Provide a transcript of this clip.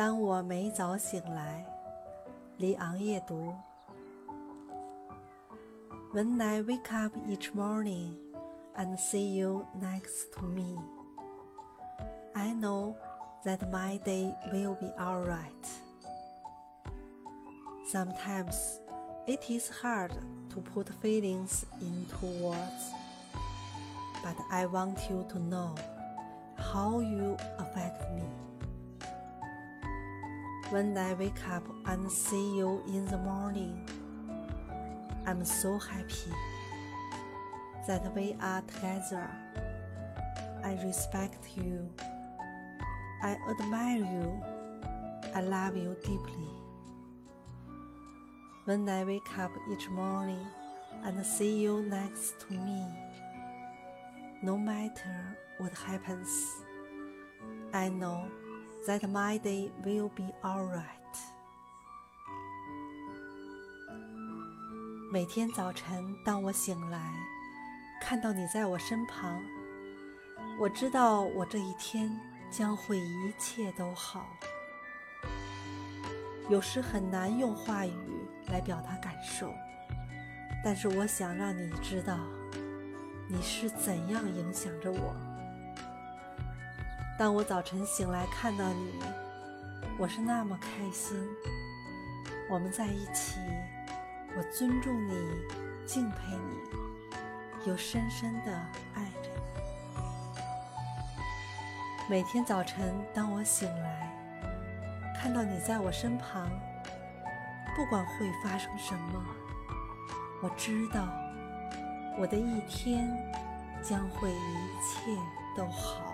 当我每早醒来，里昂夜读。When I wake up each morning and see you next to me, I know that my day will be alright. Sometimes it is hard to put feelings into words, but I want you to know how you affect me. When I wake up and see you in the morning, I'm so happy that we are together. I respect you. I admire you. I love you deeply. When I wake up each morning and see you next to me, no matter what happens, I know that my day will be alright。每天早晨，当我醒来，看到你在我身旁，我知道我这一天将会一切都好。有时很难用话语来表达感受，但是我想让你知道，你是怎样影响着我。当我早晨醒来看到你，我是那么开心。我们在一起，我尊重你，敬佩你，又深深的爱着你。每天早晨，当我醒来，看到你在我身旁，不管会发生什么，我知道我的一天将会一切都好。